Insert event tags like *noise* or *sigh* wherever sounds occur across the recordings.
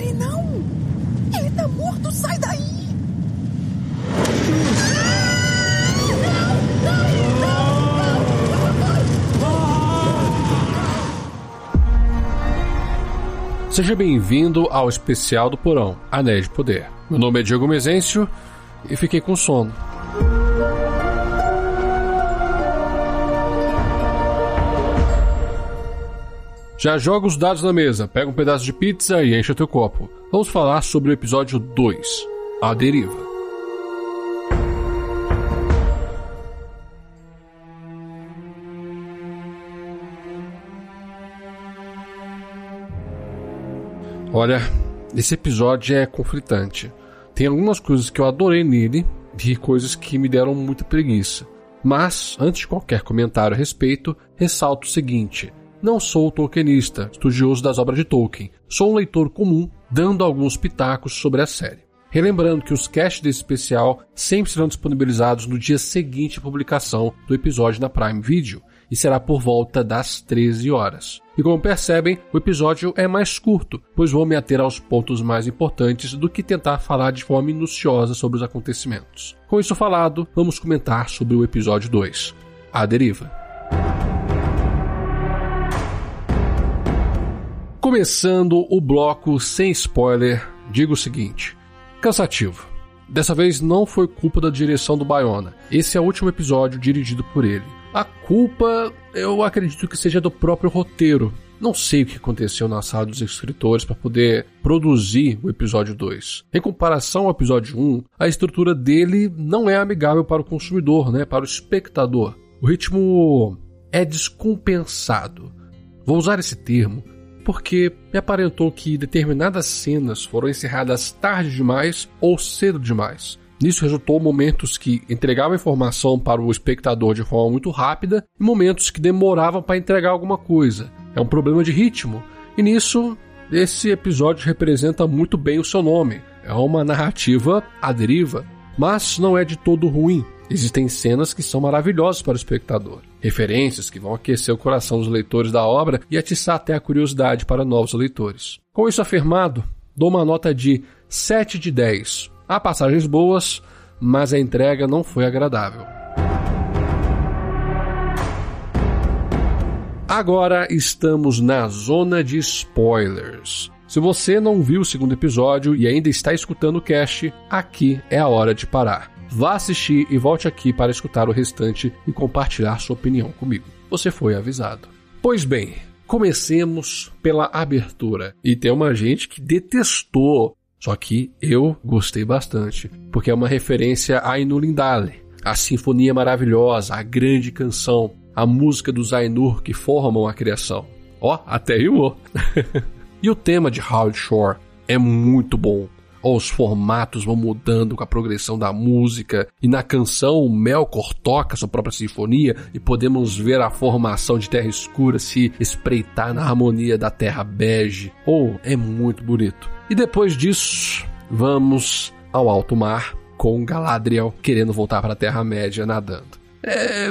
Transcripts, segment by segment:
pare, não! Ele tá morto, sai daí! Seja bem-vindo ao especial do Porão, Anéis de Poder. Meu nome é Diego Mezencio e fiquei com sono. Já joga os dados na mesa, pega um pedaço de pizza e enche teu copo. Vamos falar sobre o episódio 2, A Deriva. Olha, esse episódio é conflitante. Tem algumas coisas que eu adorei nele e coisas que me deram muita preguiça. Mas, antes de qualquer comentário a respeito, ressalto o seguinte: não sou tolkienista, estudioso das obras de Tolkien. Sou um leitor comum, dando alguns pitacos sobre a série. Relembrando que os casts desse especial sempre serão disponibilizados no dia seguinte à publicação do episódio na Prime Video, e será por volta das 13 horas. E como percebem, o episódio é mais curto, pois vou me ater aos pontos mais importantes do que tentar falar de forma minuciosa sobre os acontecimentos. Com isso falado, vamos comentar sobre o episódio 2, A Deriva. Começando o bloco sem spoiler, digo o seguinte: cansativo. Dessa vez não foi culpa da direção do Bayona. Esse é o último episódio dirigido por ele. A culpa, eu acredito que seja do próprio roteiro. Não sei o que aconteceu na sala dos escritores para poder produzir o episódio 2. Em comparação ao episódio 1, a estrutura dele não é amigável para o consumidor, né, para o espectador. O ritmo é descompensado. Vou usar esse termo porque me aparentou que determinadas cenas foram encerradas tarde demais ou cedo demais. Nisso resultou momentos que entregavam informação para o espectador de forma muito rápida e momentos que demoravam para entregar alguma coisa. É um problema de ritmo. E nisso, esse episódio representa muito bem o seu nome. É uma narrativa à deriva, mas não é de todo ruim. Existem cenas que são maravilhosas para o espectador, referências que vão aquecer o coração dos leitores da obra e atiçar até a curiosidade para novos leitores. Com isso afirmado, dou uma nota de 7 de 10 Há passagens boas, mas a entrega não foi agradável. Agora estamos na zona de spoilers. Se você não viu o segundo episódio e ainda está escutando o cast, aqui é a hora de parar. Vá assistir e volte aqui para escutar o restante e compartilhar sua opinião comigo. Você foi avisado. Pois bem, comecemos pela abertura. E tem uma gente que detestou só que eu gostei bastante, porque é uma referência a Inulindale, a sinfonia maravilhosa, a grande canção, a música dos Ainur que formam a criação. Ó, oh, até rimou. *laughs* e o tema de Howard Shore é muito bom. Os formatos vão mudando com a progressão da música, e na canção o Melkor toca sua própria sinfonia e podemos ver a formação de Terra Escura se espreitar na harmonia da Terra Bege. Oh, é muito bonito. E depois disso, vamos ao alto mar com Galadriel querendo voltar para a Terra-média nadando. É,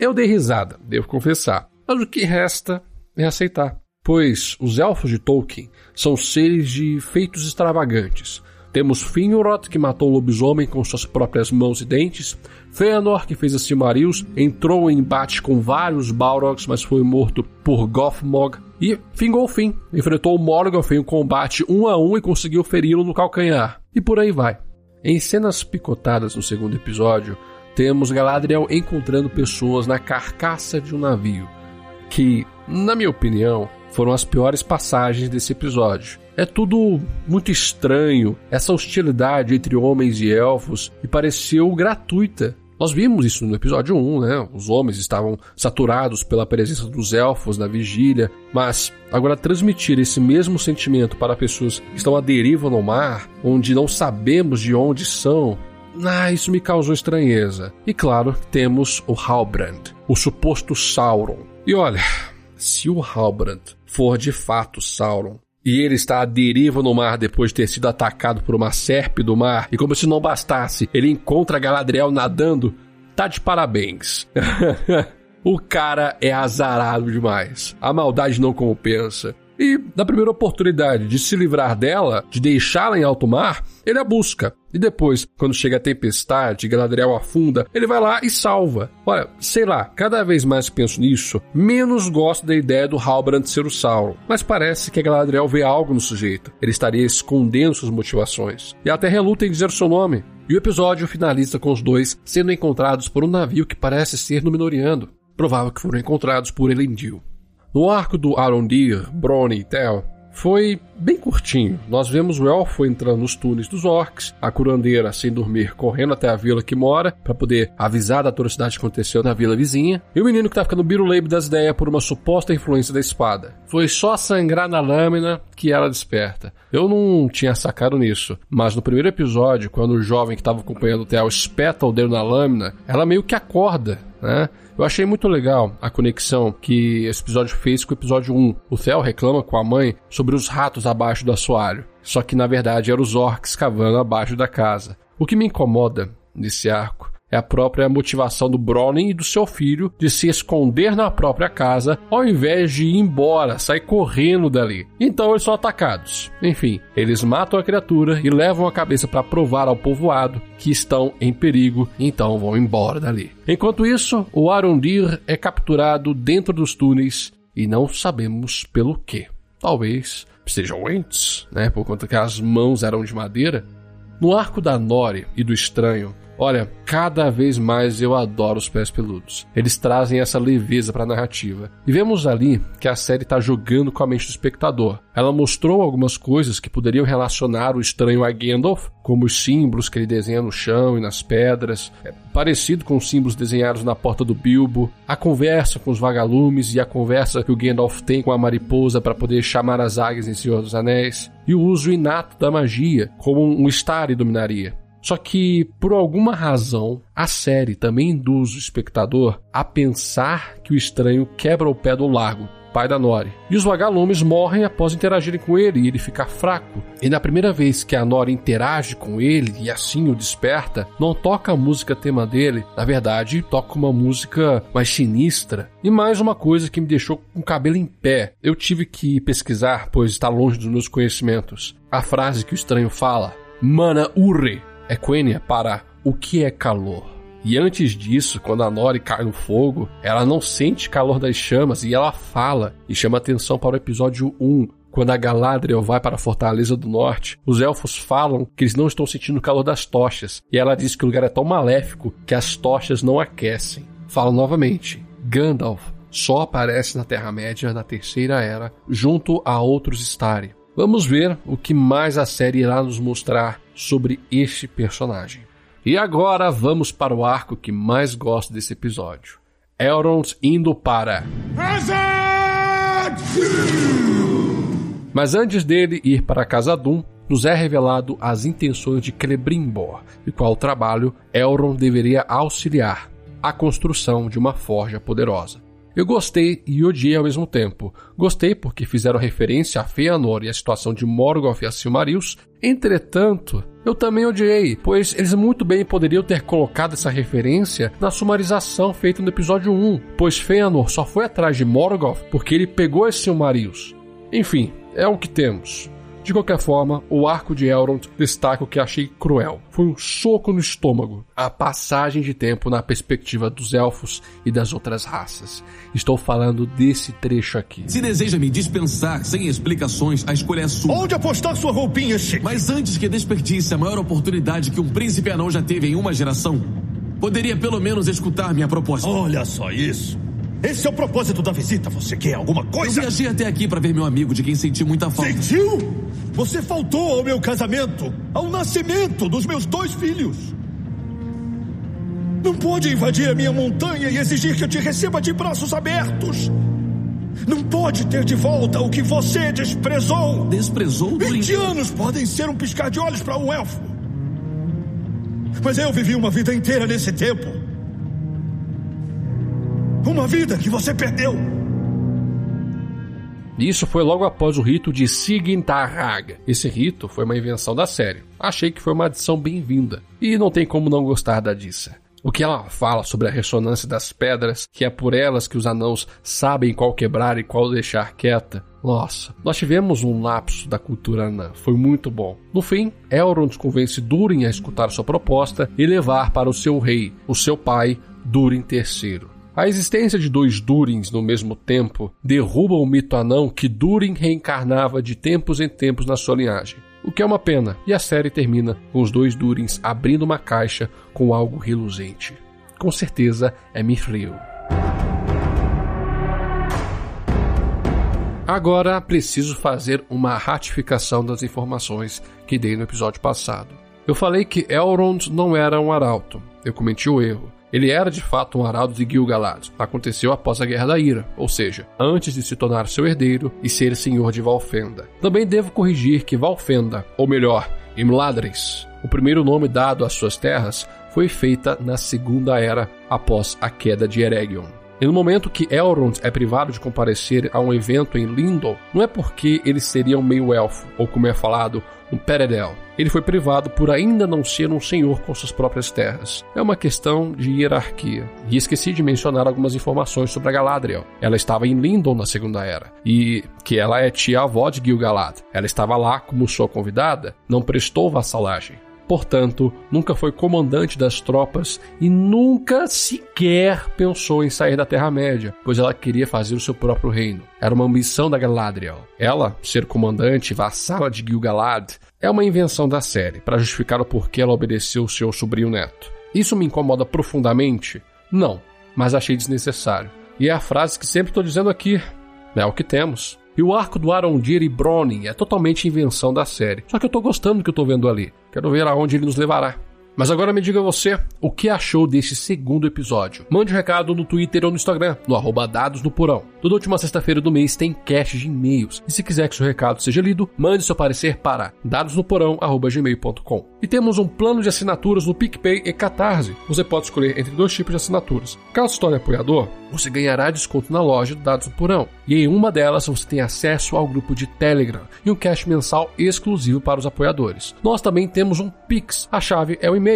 eu dei risada, devo confessar. Mas o que resta é aceitar. Pois os elfos de Tolkien são seres de feitos extravagantes. Temos Finrod, que matou o lobisomem com suas próprias mãos e dentes. Fëanor, que fez a Silmarils, entrou em embate com vários Balrogs, mas foi morto por Gothmog. E Fingolfin enfrentou Morgoth em um combate um a um e conseguiu feri-lo no calcanhar. E por aí vai. Em cenas picotadas no segundo episódio, temos Galadriel encontrando pessoas na carcaça de um navio, que, na minha opinião, foram as piores passagens desse episódio. É tudo muito estranho, essa hostilidade entre homens e elfos, e pareceu gratuita. Nós vimos isso no episódio 1, né? Os homens estavam saturados pela presença dos elfos na vigília, mas agora transmitir esse mesmo sentimento para pessoas que estão à deriva no mar, onde não sabemos de onde são, ah, isso me causou estranheza. E claro, temos o Halbrand, o suposto Sauron. E olha, se o Halbrand for de fato Sauron, e ele está à deriva no mar depois de ter sido atacado por uma serpe do mar, e como se não bastasse, ele encontra Galadriel nadando, tá de parabéns. *laughs* o cara é azarado demais. A maldade não compensa. E, na primeira oportunidade de se livrar dela, de deixá-la em alto mar, ele a busca. E depois, quando chega a tempestade e Galadriel afunda, ele vai lá e salva. Olha, sei lá, cada vez mais penso nisso, menos gosto da ideia do Halbrand ser o Sauron. Mas parece que a Galadriel vê algo no sujeito. Ele estaria escondendo suas motivações. E até reluta em dizer seu nome. E o episódio finaliza com os dois sendo encontrados por um navio que parece ser Númenoriano. Provável que foram encontrados por Elendil. No arco do Arondir, Bronn e Tel, foi bem curtinho. Nós vemos o elfo entrando nos túneis dos orcs, a curandeira, sem dormir, correndo até a vila que mora, para poder avisar da atrocidade que aconteceu na vila vizinha, e o menino que tá ficando biruleibe das ideias por uma suposta influência da espada. Foi só sangrar na lâmina que ela desperta. Eu não tinha sacado nisso, mas no primeiro episódio, quando o jovem que estava acompanhando o Theo espeta o dedo na lâmina, ela meio que acorda, né? Eu achei muito legal a conexão que esse episódio fez com o episódio 1. O Theo reclama com a mãe sobre os ratos abaixo do assoalho, só que na verdade eram os orcs cavando abaixo da casa. O que me incomoda nesse arco é a própria motivação do Browning e do seu filho de se esconder na própria casa ao invés de ir embora, sair correndo dali. Então eles são atacados. Enfim, eles matam a criatura e levam a cabeça para provar ao povoado que estão em perigo, então vão embora dali. Enquanto isso, o Arondir é capturado dentro dos túneis e não sabemos pelo que. Talvez sejam entes, né? Por conta que as mãos eram de madeira. No arco da Nori e do Estranho, Olha, cada vez mais eu adoro os pés peludos. Eles trazem essa leveza para a narrativa. E vemos ali que a série está jogando com a mente do espectador. Ela mostrou algumas coisas que poderiam relacionar o estranho a Gandalf, como os símbolos que ele desenha no chão e nas pedras, é parecido com os símbolos desenhados na porta do Bilbo, a conversa com os vagalumes e a conversa que o Gandalf tem com a mariposa para poder chamar as águias em Senhor dos Anéis, e o uso inato da magia, como um Stari dominaria. Só que, por alguma razão, a série também induz o espectador a pensar que o estranho quebra o pé do lago, pai da Nori. E os vagalumes morrem após interagirem com ele e ele ficar fraco. E na primeira vez que a Nori interage com ele e assim o desperta, não toca a música tema dele, na verdade, toca uma música mais sinistra. E mais uma coisa que me deixou com o cabelo em pé. Eu tive que pesquisar, pois está longe dos meus conhecimentos. A frase que o estranho fala: Mana Urre é Quenya para o que é calor. E antes disso, quando a Nori cai no fogo, ela não sente calor das chamas e ela fala e chama atenção para o episódio 1, quando a Galadriel vai para a Fortaleza do Norte, os elfos falam que eles não estão sentindo o calor das tochas, e ela diz que o lugar é tão maléfico que as tochas não aquecem. Fala novamente: Gandalf só aparece na Terra-média na Terceira Era, junto a outros Stari. Vamos ver o que mais a série irá nos mostrar sobre este personagem. E agora vamos para o arco que mais gosto desse episódio. Elrond indo para. Mas antes dele ir para Casadum, nos é revelado as intenções de Celebrimbor, e qual trabalho Elrond deveria auxiliar a construção de uma forja poderosa. Eu gostei e odiei ao mesmo tempo. Gostei porque fizeram referência a Fëanor e a situação de Morgoth e a Silmarils. Entretanto, eu também odiei, pois eles muito bem poderiam ter colocado essa referência na sumarização feita no episódio 1, pois Fëanor só foi atrás de Morgoth porque ele pegou as Silmarils. Enfim, é o que temos. De qualquer forma, o arco de Elrond destaca o que achei cruel. Foi um soco no estômago. A passagem de tempo na perspectiva dos elfos e das outras raças. Estou falando desse trecho aqui. Se deseja me dispensar sem explicações, a escolha é sua. Onde apostar sua roupinha, Chico? Mas antes que desperdice a maior oportunidade que um príncipe anão já teve em uma geração, poderia pelo menos escutar minha proposta. Olha só isso. Esse é o propósito da visita. Você quer alguma coisa? Eu viajei até aqui para ver meu amigo, de quem senti muita falta. Sentiu? Você faltou ao meu casamento, ao nascimento dos meus dois filhos. Não pode invadir a minha montanha e exigir que eu te receba de braços abertos. Não pode ter de volta o que você desprezou. Desprezou? 20 anos podem ser um piscar de olhos para um elfo. Mas eu vivi uma vida inteira nesse tempo. Uma vida que você perdeu. Isso foi logo após o rito de Sigintarrag. Esse rito foi uma invenção da série. Achei que foi uma adição bem-vinda. E não tem como não gostar da Dissa. O que ela fala sobre a ressonância das pedras, que é por elas que os anãos sabem qual quebrar e qual deixar quieta. Nossa, nós tivemos um lapso da cultura anã, foi muito bom. No fim, Elrond convence Durin a escutar sua proposta e levar para o seu rei, o seu pai, Durin III. A existência de dois Durins no mesmo tempo derruba o mito anão que Durin reencarnava de tempos em tempos na sua linhagem. O que é uma pena, e a série termina com os dois Durins abrindo uma caixa com algo reluzente. Com certeza é Mithril. Agora preciso fazer uma ratificação das informações que dei no episódio passado. Eu falei que Elrond não era um arauto. Eu cometi o erro. Ele era de fato um arauto de Gil-galad. Aconteceu após a Guerra da Ira, ou seja, antes de se tornar seu herdeiro e ser senhor de Valfenda. Também devo corrigir que Valfenda, ou melhor, Imladris, o primeiro nome dado às suas terras, foi feita na Segunda Era após a queda de Eregion. E no momento que Elrond é privado de comparecer a um evento em Lindon, não é porque ele seria um meio-elfo, ou como é falado, um Peredel. Ele foi privado por ainda não ser um senhor com suas próprias terras. É uma questão de hierarquia. E esqueci de mencionar algumas informações sobre a Galadriel. Ela estava em Lindon na Segunda Era, e que ela é tia-avó de Gil-galad. Ela estava lá como sua convidada, não prestou vassalagem. Portanto, nunca foi comandante das tropas e nunca sequer pensou em sair da Terra-média, pois ela queria fazer o seu próprio reino. Era uma ambição da Galadriel. Ela, ser comandante vassala de Gil-galad, é uma invenção da série para justificar o porquê ela obedeceu seu sobrinho neto. Isso me incomoda profundamente? Não, mas achei desnecessário. E é a frase que sempre estou dizendo aqui. É o que temos. E o arco do Arondir e Browning é totalmente invenção da série. Só que eu tô gostando do que eu tô vendo ali. Quero ver aonde ele nos levará. Mas agora me diga você, o que achou desse segundo episódio? Mande um recado no Twitter ou no Instagram, no arroba dados no porão. Toda última sexta-feira do mês tem cache de e-mails. E se quiser que seu recado seja lido, mande seu parecer para dadosnoporão.gmail.com. E temos um plano de assinaturas no PicPay e Catarse. Você pode escolher entre dois tipos de assinaturas. Caso se torne apoiador, você ganhará desconto na loja do Dados no Porão. E em uma delas você tem acesso ao grupo de Telegram e um cache mensal exclusivo para os apoiadores. Nós também temos um Pix. A chave é o e-mail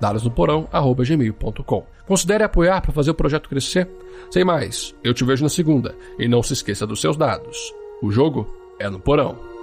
dadosnoporão.gmail.com. Considere apoiar para fazer o projeto crescer. Sem mais, eu te vejo na segunda e não se esqueça dos seus dados. O jogo é no porão.